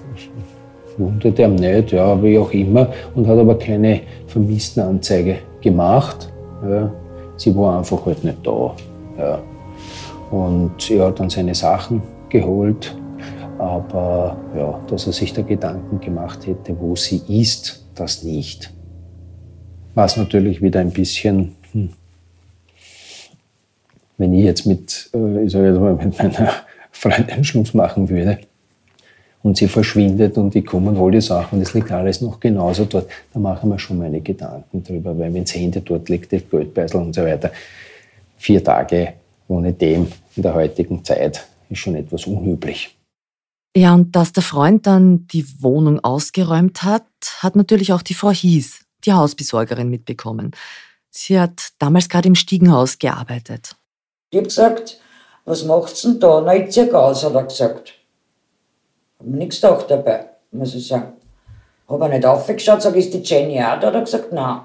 wundert ihm nicht, ja, wie auch immer, und hat aber keine Vermisstenanzeige gemacht. Ja. Sie war einfach halt nicht da. Ja. Und er hat dann seine Sachen geholt, aber ja, dass er sich da Gedanken gemacht hätte, wo sie ist, das nicht. Was natürlich wieder ein bisschen hm, wenn ich jetzt mit, äh, ich sage jetzt mal, [LAUGHS] mit meiner Freundin Schluss machen würde und sie verschwindet und ich komme und hole die Sachen, das liegt alles noch genauso dort, da machen wir schon meine Gedanken drüber, weil wenn das Handy dort liegt, das Geldbeutel und so weiter, vier Tage ohne dem in der heutigen Zeit ist schon etwas unüblich. Ja, und dass der Freund dann die Wohnung ausgeräumt hat, hat natürlich auch die Frau Hies, die Hausbesorgerin, mitbekommen. Sie hat damals gerade im Stiegenhaus gearbeitet. Ich hab gesagt, was macht's denn da? Na, ich zieh aus, hat er gesagt. Hab mir nichts gedacht dabei, muss ich sagen. Hab er nicht aufgeschaut, sag, ist die Jenny auch da? Hat er gesagt, nein.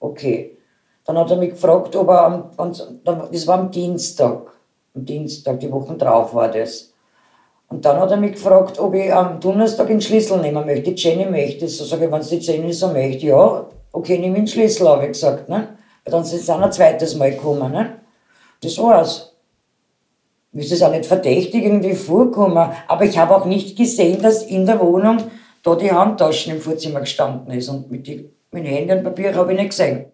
Okay. Dann hat er mich gefragt, ob er am, das war am Dienstag, am Dienstag, die Woche drauf war das. Und dann hat er mich gefragt, ob ich am Donnerstag den Schlüssel nehmen möchte. Die Jenny möchte. So sage ich, wenn es die Jenny so möchte, ja, okay, nimm den Schlüssel, habe ich gesagt. Ne? Weil dann ist es auch ein zweites Mal gekommen. Ne? Das war's. Mir ist das auch nicht verdächtig irgendwie vorgekommen. Aber ich habe auch nicht gesehen, dass in der Wohnung da die Handtaschen im Vorzimmer gestanden ist. Und mit, die, mit Handy und Papier habe ich nicht gesehen.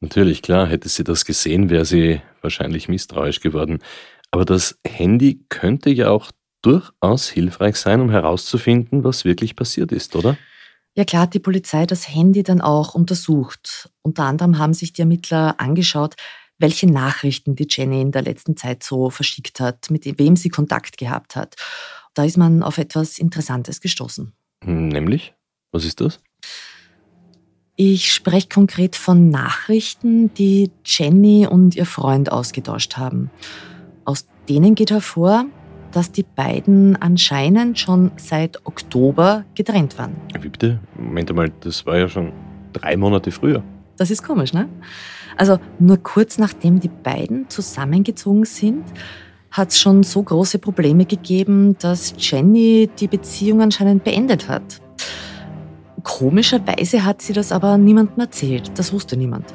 Natürlich, klar, hätte sie das gesehen, wäre sie wahrscheinlich misstrauisch geworden. Aber das Handy könnte ja auch durchaus hilfreich sein, um herauszufinden, was wirklich passiert ist, oder? Ja klar hat die Polizei das Handy dann auch untersucht. Unter anderem haben sich die Ermittler angeschaut, welche Nachrichten die Jenny in der letzten Zeit so verschickt hat, mit wem sie Kontakt gehabt hat. Da ist man auf etwas Interessantes gestoßen. Nämlich? Was ist das? Ich spreche konkret von Nachrichten, die Jenny und ihr Freund ausgetauscht haben. Aus denen geht hervor, dass die beiden anscheinend schon seit Oktober getrennt waren. Wie bitte? Moment einmal, das war ja schon drei Monate früher. Das ist komisch, ne? Also nur kurz nachdem die beiden zusammengezogen sind, hat es schon so große Probleme gegeben, dass Jenny die Beziehung anscheinend beendet hat. Komischerweise hat sie das aber niemandem erzählt. Das wusste niemand.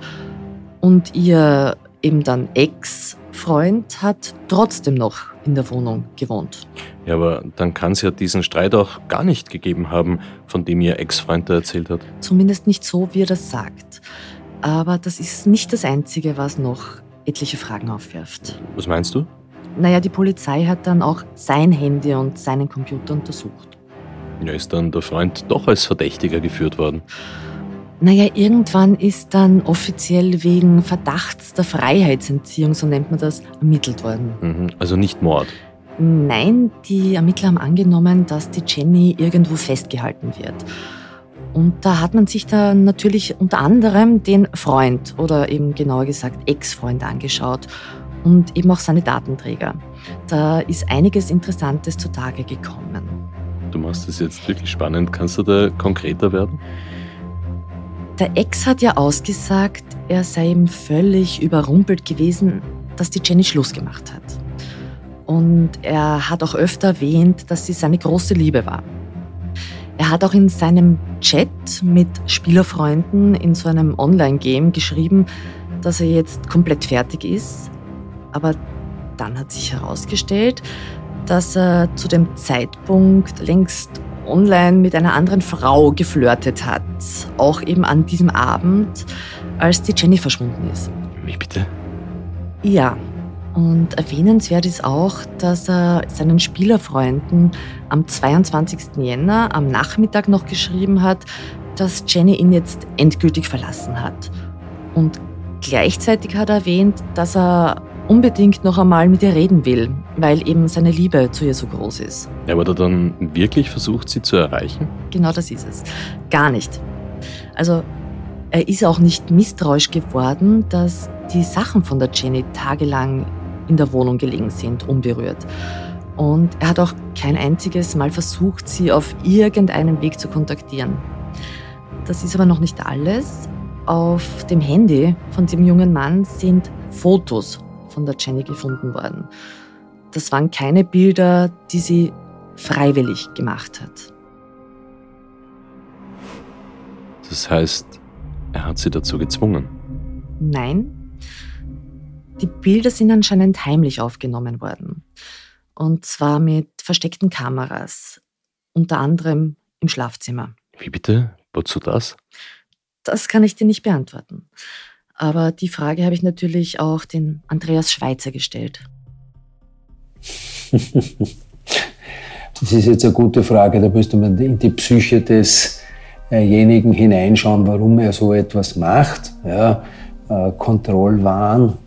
Und ihr eben dann Ex-Freund hat trotzdem noch in der Wohnung gewohnt. Ja, aber dann kann es ja diesen Streit auch gar nicht gegeben haben, von dem ihr Ex-Freund da erzählt hat. Zumindest nicht so, wie er das sagt. Aber das ist nicht das Einzige, was noch etliche Fragen aufwirft. Was meinst du? Naja, die Polizei hat dann auch sein Handy und seinen Computer untersucht. Ja, ist dann der Freund doch als Verdächtiger geführt worden. Naja, irgendwann ist dann offiziell wegen Verdachts der Freiheitsentziehung, so nennt man das, ermittelt worden. Mhm, also nicht Mord. Nein, die Ermittler haben angenommen, dass die Jenny irgendwo festgehalten wird. Und da hat man sich da natürlich unter anderem den Freund oder eben genauer gesagt Ex-Freund angeschaut und eben auch seine Datenträger. Da ist einiges Interessantes zutage gekommen. Du machst es jetzt wirklich spannend. Kannst du da konkreter werden? Der Ex hat ja ausgesagt, er sei ihm völlig überrumpelt gewesen, dass die Jenny Schluss gemacht hat. Und er hat auch öfter erwähnt, dass sie seine große Liebe war. Er hat auch in seinem Chat mit Spielerfreunden in so einem Online-Game geschrieben, dass er jetzt komplett fertig ist. Aber dann hat sich herausgestellt, dass er zu dem Zeitpunkt längst online mit einer anderen Frau geflirtet hat. Auch eben an diesem Abend, als die Jenny verschwunden ist. Wie bitte? Ja. Und erwähnenswert ist auch, dass er seinen Spielerfreunden am 22. Jänner am Nachmittag noch geschrieben hat, dass Jenny ihn jetzt endgültig verlassen hat. Und gleichzeitig hat er erwähnt, dass er unbedingt noch einmal mit ihr reden will, weil eben seine Liebe zu ihr so groß ist. Ja, aber er dann wirklich versucht, sie zu erreichen? Genau das ist es. Gar nicht. Also er ist auch nicht misstrauisch geworden, dass die Sachen von der Jenny tagelang in der Wohnung gelegen sind, unberührt. Und er hat auch kein einziges Mal versucht, sie auf irgendeinem Weg zu kontaktieren. Das ist aber noch nicht alles. Auf dem Handy von dem jungen Mann sind Fotos von der Jenny gefunden worden. Das waren keine Bilder, die sie freiwillig gemacht hat. Das heißt, er hat sie dazu gezwungen. Nein, die Bilder sind anscheinend heimlich aufgenommen worden. Und zwar mit versteckten Kameras, unter anderem im Schlafzimmer. Wie bitte? Wozu das? Das kann ich dir nicht beantworten. Aber die Frage habe ich natürlich auch den Andreas Schweizer gestellt. [LAUGHS] Das ist jetzt eine gute Frage. Da müsste man in die Psyche desjenigen hineinschauen, warum er so etwas macht. Ja, äh, Kontrollwahn,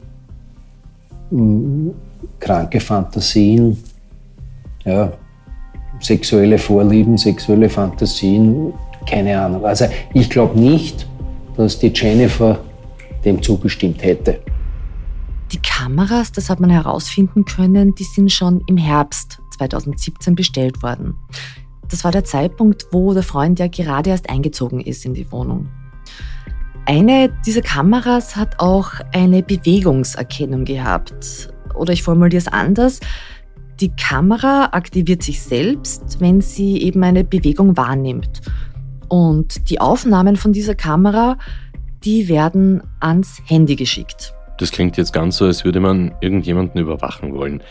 kranke Fantasien, ja, sexuelle Vorlieben, sexuelle Fantasien, keine Ahnung. Also ich glaube nicht, dass die Jennifer dem zugestimmt hätte. Die Kameras, das hat man herausfinden können, die sind schon im Herbst 2017 bestellt worden. Das war der Zeitpunkt, wo der Freund ja gerade erst eingezogen ist in die Wohnung. Eine dieser Kameras hat auch eine Bewegungserkennung gehabt. Oder ich formuliere es anders. Die Kamera aktiviert sich selbst, wenn sie eben eine Bewegung wahrnimmt. Und die Aufnahmen von dieser Kamera die werden ans Handy geschickt. Das klingt jetzt ganz so, als würde man irgendjemanden überwachen wollen.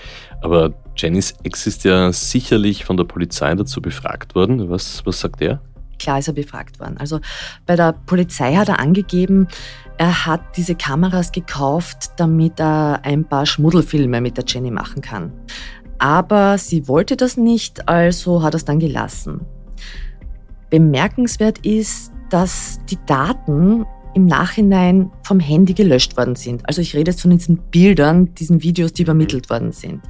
Aber Jennys Ex ist ja sicherlich von der Polizei dazu befragt worden. Was, was sagt er? Klar ist er befragt worden. Also bei der Polizei hat er angegeben, er hat diese Kameras gekauft, damit er ein paar Schmuddelfilme mit der Jenny machen kann. Aber sie wollte das nicht, also hat er es dann gelassen. Bemerkenswert ist, dass die Daten im Nachhinein vom Handy gelöscht worden sind. Also ich rede jetzt von diesen Bildern, diesen Videos, die übermittelt worden sind.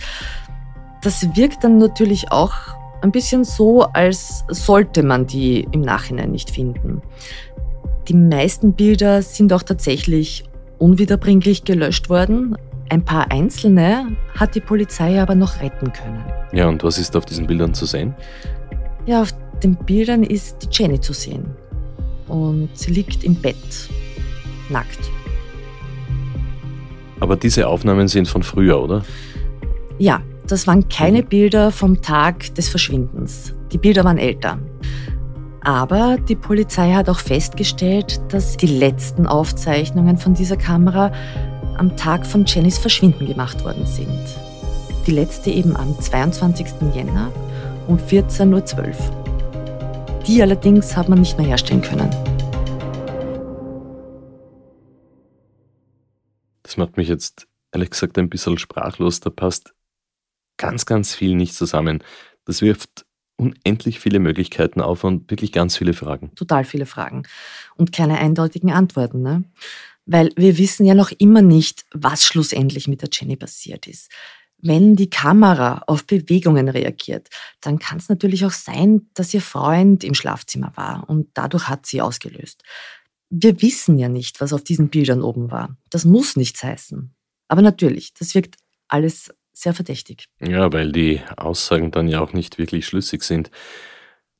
Das wirkt dann natürlich auch ein bisschen so, als sollte man die im Nachhinein nicht finden. Die meisten Bilder sind auch tatsächlich unwiederbringlich gelöscht worden. Ein paar einzelne hat die Polizei aber noch retten können. Ja, und was ist auf diesen Bildern zu sehen? Ja, auf den Bildern ist die Jenny zu sehen und sie liegt im Bett, nackt. Aber diese Aufnahmen sind von früher, oder? Ja, das waren keine Bilder vom Tag des Verschwindens. Die Bilder waren älter. Aber die Polizei hat auch festgestellt, dass die letzten Aufzeichnungen von dieser Kamera am Tag von Jennys Verschwinden gemacht worden sind. Die letzte eben am 22. Jänner um 14.12 Uhr. Die allerdings hat man nicht mehr herstellen können. Das macht mich jetzt ehrlich gesagt ein bisschen sprachlos. Da passt ganz, ganz viel nicht zusammen. Das wirft unendlich viele Möglichkeiten auf und wirklich ganz viele Fragen. Total viele Fragen und keine eindeutigen Antworten. Ne? Weil wir wissen ja noch immer nicht, was schlussendlich mit der Jenny passiert ist. Wenn die Kamera auf Bewegungen reagiert, dann kann es natürlich auch sein, dass ihr Freund im Schlafzimmer war und dadurch hat sie ausgelöst. Wir wissen ja nicht, was auf diesen Bildern oben war. Das muss nichts heißen. Aber natürlich, das wirkt alles sehr verdächtig. Ja, weil die Aussagen dann ja auch nicht wirklich schlüssig sind.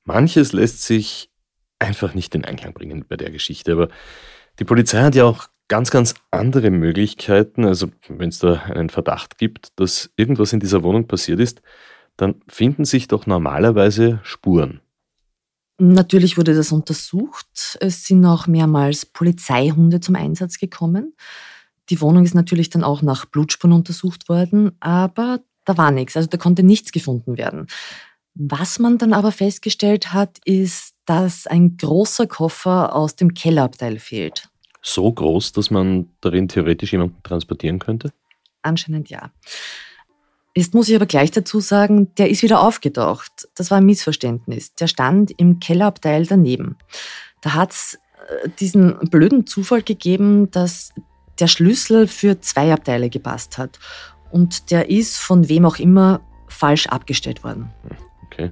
Manches lässt sich einfach nicht in Einklang bringen bei der Geschichte, aber die Polizei hat ja auch ganz, ganz andere Möglichkeiten. Also wenn es da einen Verdacht gibt, dass irgendwas in dieser Wohnung passiert ist, dann finden sich doch normalerweise Spuren. Natürlich wurde das untersucht. Es sind auch mehrmals Polizeihunde zum Einsatz gekommen. Die Wohnung ist natürlich dann auch nach Blutspuren untersucht worden, aber da war nichts, also da konnte nichts gefunden werden. Was man dann aber festgestellt hat, ist, dass ein großer Koffer aus dem Kellerabteil fehlt. So groß, dass man darin theoretisch jemanden transportieren könnte? Anscheinend ja. Jetzt muss ich aber gleich dazu sagen, der ist wieder aufgetaucht. Das war ein Missverständnis. Der stand im Kellerabteil daneben. Da hat es äh, diesen blöden Zufall gegeben, dass der Schlüssel für zwei Abteile gepasst hat. Und der ist von wem auch immer falsch abgestellt worden. Okay.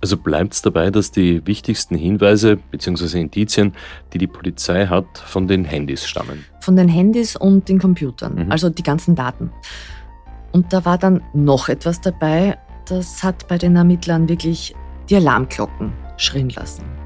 Also bleibt es dabei, dass die wichtigsten Hinweise bzw. Indizien, die die Polizei hat, von den Handys stammen. Von den Handys und den Computern, mhm. also die ganzen Daten. Und da war dann noch etwas dabei, das hat bei den Ermittlern wirklich die Alarmglocken schrillen lassen.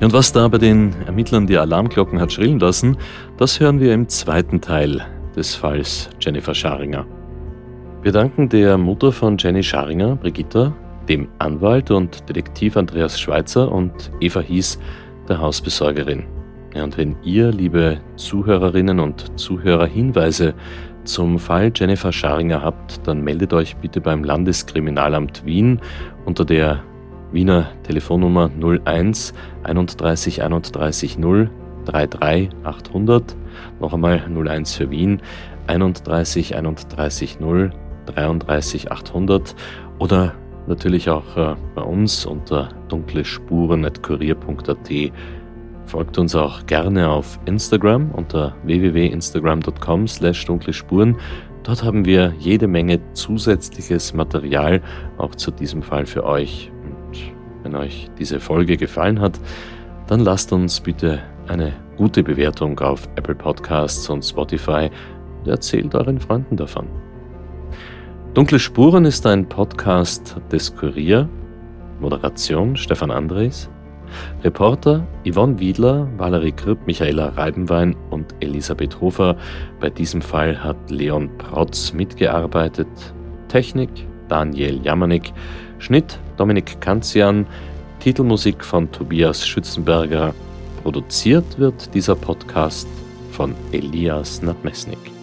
Und was da bei den Ermittlern die Alarmglocken hat schrillen lassen, das hören wir im zweiten Teil des Falls Jennifer Scharinger. Wir danken der Mutter von Jenny Scharinger, Brigitta, dem Anwalt und Detektiv Andreas Schweitzer und Eva Hies, der Hausbesorgerin. Und wenn ihr, liebe Zuhörerinnen und Zuhörer, Hinweise zum Fall Jennifer Scharinger habt, dann meldet euch bitte beim Landeskriminalamt Wien unter der Wiener Telefonnummer 01 31 31 0 33 800. Noch einmal 01 für Wien 31 31 0 33 800 oder natürlich auch äh, bei uns unter dunklespuren.kurier.at. Folgt uns auch gerne auf Instagram unter www.instagram.com slash dunkle Spuren. Dort haben wir jede Menge zusätzliches Material auch zu diesem Fall für euch. Wenn euch diese Folge gefallen hat, dann lasst uns bitte eine gute Bewertung auf Apple Podcasts und Spotify und erzählt euren Freunden davon. Dunkle Spuren ist ein Podcast des Kurier. Moderation Stefan Andres. Reporter Yvonne Wiedler, Valerie Kripp, Michaela Reibenwein und Elisabeth Hofer. Bei diesem Fall hat Leon Protz mitgearbeitet. Technik Daniel Jamanik. Schnitt Dominik Kanzian, Titelmusik von Tobias Schützenberger. Produziert wird dieser Podcast von Elias Nadmesnik.